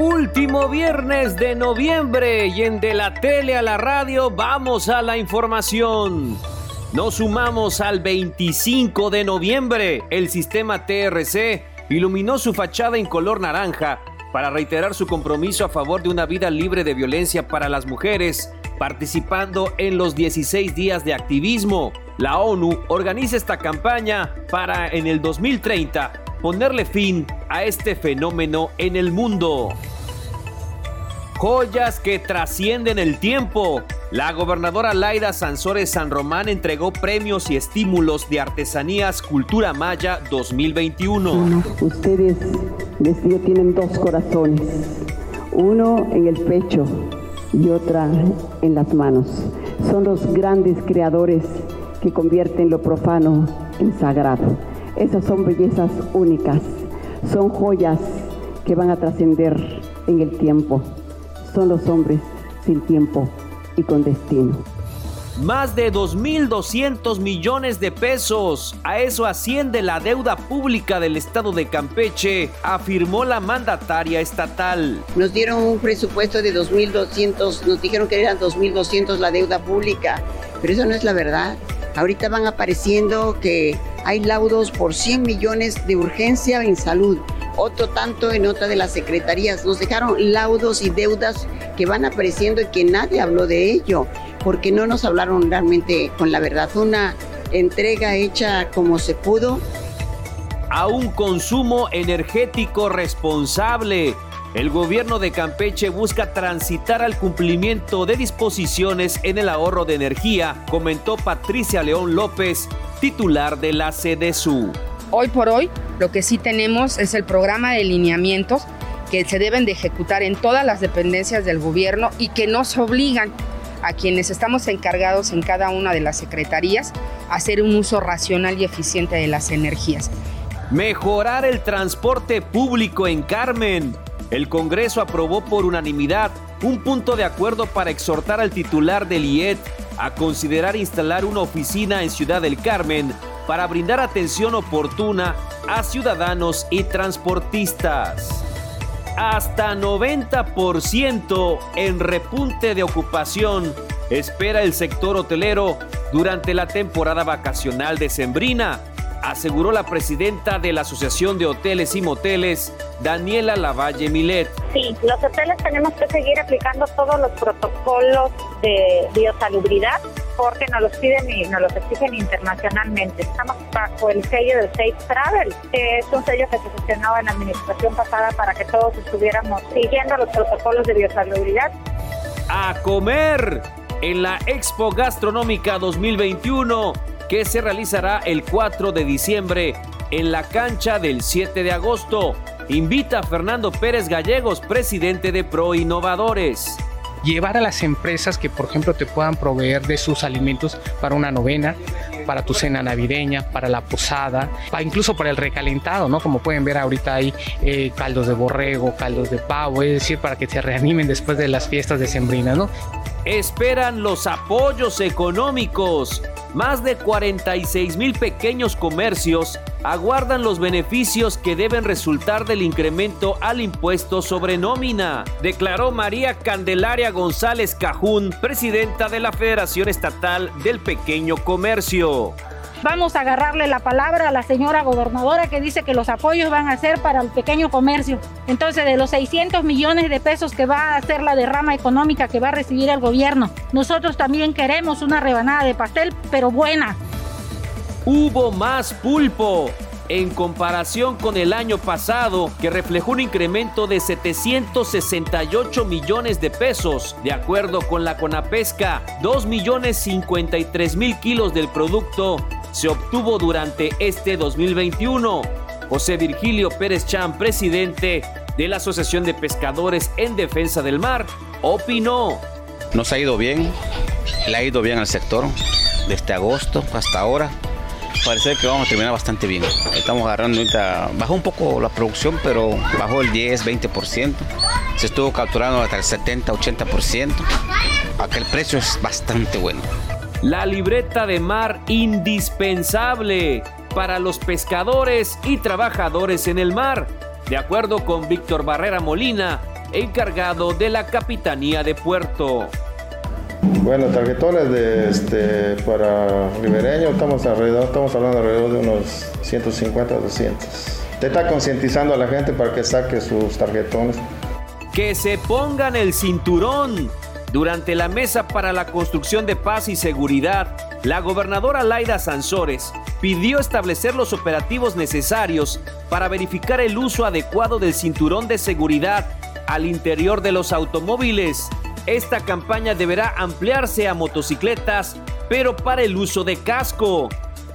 Último viernes de noviembre y en de la tele a la radio vamos a la información. Nos sumamos al 25 de noviembre. El sistema TRC iluminó su fachada en color naranja para reiterar su compromiso a favor de una vida libre de violencia para las mujeres, participando en los 16 días de activismo. La ONU organiza esta campaña para en el 2030 ponerle fin a este fenómeno en el mundo. Joyas que trascienden el tiempo. La gobernadora Laida Sansores San Román entregó premios y estímulos de artesanías Cultura Maya 2021. ustedes desde tienen dos corazones, uno en el pecho y otra en las manos. Son los grandes creadores que convierten lo profano en sagrado. Esas son bellezas únicas, son joyas que van a trascender en el tiempo. Son los hombres sin tiempo y con destino. Más de 2.200 millones de pesos. A eso asciende la deuda pública del estado de Campeche, afirmó la mandataria estatal. Nos dieron un presupuesto de 2.200, nos dijeron que eran 2.200 la deuda pública, pero eso no es la verdad. Ahorita van apareciendo que hay laudos por 100 millones de urgencia en salud, otro tanto en otra de las secretarías. Nos dejaron laudos y deudas que van apareciendo y que nadie habló de ello, porque no nos hablaron realmente con la verdad. Una entrega hecha como se pudo. A un consumo energético responsable el gobierno de Campeche busca transitar al cumplimiento de disposiciones en el ahorro de energía, comentó Patricia León López, titular de la CDSU. Hoy por hoy, lo que sí tenemos es el programa de lineamientos que se deben de ejecutar en todas las dependencias del gobierno y que nos obligan a quienes estamos encargados en cada una de las secretarías a hacer un uso racional y eficiente de las energías. Mejorar el transporte público en Carmen. El Congreso aprobó por unanimidad un punto de acuerdo para exhortar al titular del IET a considerar instalar una oficina en Ciudad del Carmen para brindar atención oportuna a ciudadanos y transportistas. Hasta 90% en repunte de ocupación espera el sector hotelero durante la temporada vacacional de Sembrina aseguró la presidenta de la Asociación de Hoteles y Moteles, Daniela Lavalle Milet. Sí, los hoteles tenemos que seguir aplicando todos los protocolos de biosalubridad porque nos los piden y nos los exigen internacionalmente. Estamos bajo el sello del Safe Travel, que es un sello que se gestionó en la administración pasada para que todos estuviéramos siguiendo los protocolos de biosalubridad. A comer en la Expo Gastronómica 2021 que se realizará el 4 de diciembre en la cancha del 7 de agosto. Invita a Fernando Pérez Gallegos, presidente de Pro Innovadores llevar a las empresas que, por ejemplo, te puedan proveer de sus alimentos para una novena, para tu cena navideña, para la posada, para, incluso para el recalentado, ¿no? Como pueden ver ahorita hay eh, caldos de borrego, caldos de pavo, es decir, para que se reanimen después de las fiestas de Sembrina, ¿no? Esperan los apoyos económicos. Más de 46 mil pequeños comercios aguardan los beneficios que deben resultar del incremento al impuesto sobre nómina, declaró María Candelaria González Cajún, presidenta de la Federación Estatal del Pequeño Comercio. Vamos a agarrarle la palabra a la señora gobernadora que dice que los apoyos van a ser para el pequeño comercio. Entonces, de los 600 millones de pesos que va a ser la derrama económica que va a recibir el gobierno, nosotros también queremos una rebanada de pastel, pero buena. Hubo más pulpo en comparación con el año pasado, que reflejó un incremento de 768 millones de pesos. De acuerdo con la Conapesca, 2 millones 53 mil kilos del producto se obtuvo durante este 2021. José Virgilio Pérez Chan, presidente de la Asociación de Pescadores en Defensa del Mar, opinó. Nos ha ido bien, le ha ido bien al sector desde agosto hasta ahora. Parece que vamos a terminar bastante bien. Estamos agarrando ahorita, bajó un poco la producción, pero bajó el 10, 20%. Se estuvo capturando hasta el 70, 80%. Aquel precio es bastante bueno. La libreta de mar indispensable para los pescadores y trabajadores en el mar. De acuerdo con Víctor Barrera Molina, encargado de la Capitanía de Puerto. Bueno, tarjetones de, este, para ribereño estamos, alrededor, estamos hablando alrededor de unos 150 a 200. Te está concientizando a la gente para que saque sus tarjetones. Que se pongan el cinturón. Durante la mesa para la construcción de paz y seguridad, la gobernadora Laida Sansores pidió establecer los operativos necesarios para verificar el uso adecuado del cinturón de seguridad al interior de los automóviles esta campaña deberá ampliarse a motocicletas, pero para el uso de casco.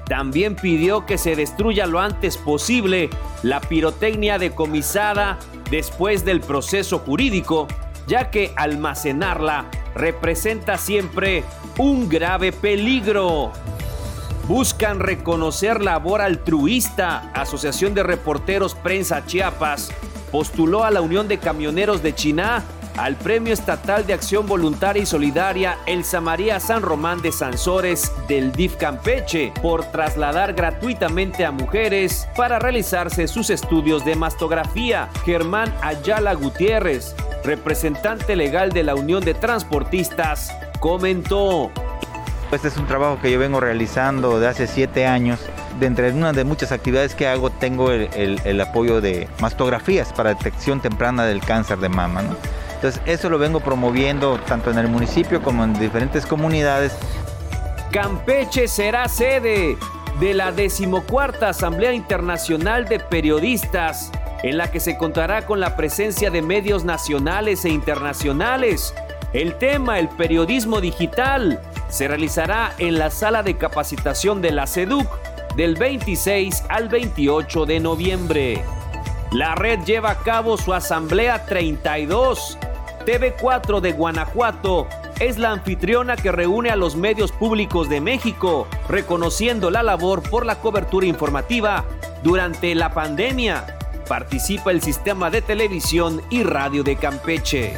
También pidió que se destruya lo antes posible la pirotecnia decomisada después del proceso jurídico, ya que almacenarla representa siempre un grave peligro. Buscan reconocer labor altruista. Asociación de Reporteros Prensa Chiapas postuló a la Unión de Camioneros de China al Premio Estatal de Acción Voluntaria y Solidaria Elsa María San Román de Sansores del DIF Campeche por trasladar gratuitamente a mujeres para realizarse sus estudios de mastografía. Germán Ayala Gutiérrez, representante legal de la Unión de Transportistas, comentó. Este es un trabajo que yo vengo realizando de hace siete años. De entre una de muchas actividades que hago tengo el, el apoyo de mastografías para detección temprana del cáncer de mama. ¿no? Entonces eso lo vengo promoviendo tanto en el municipio como en diferentes comunidades. Campeche será sede de la decimocuarta Asamblea Internacional de Periodistas, en la que se contará con la presencia de medios nacionales e internacionales. El tema, el periodismo digital, se realizará en la sala de capacitación de la SEDUC del 26 al 28 de noviembre. La red lleva a cabo su Asamblea 32 TV4 de Guanajuato es la anfitriona que reúne a los medios públicos de México, reconociendo la labor por la cobertura informativa durante la pandemia. Participa el sistema de televisión y radio de Campeche.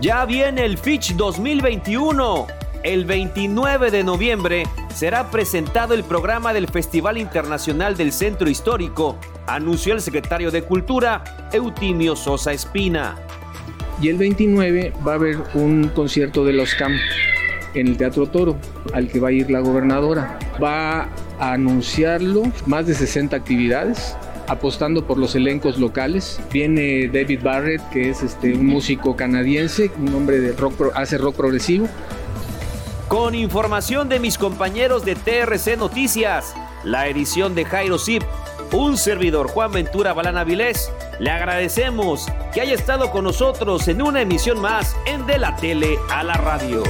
Ya viene el Fitch 2021. El 29 de noviembre será presentado el programa del Festival Internacional del Centro Histórico, anunció el secretario de Cultura, Eutimio Sosa Espina. Y el 29 va a haber un concierto de los CAM en el Teatro Toro, al que va a ir la gobernadora. Va a anunciarlo más de 60 actividades apostando por los elencos locales. Viene David Barrett, que es este, un músico canadiense, un hombre de rock, hace rock progresivo. Con información de mis compañeros de TRC Noticias, la edición de Jairo Zip un servidor Juan Ventura Balana Vilés, le agradecemos que haya estado con nosotros en una emisión más en De la Tele a la Radio.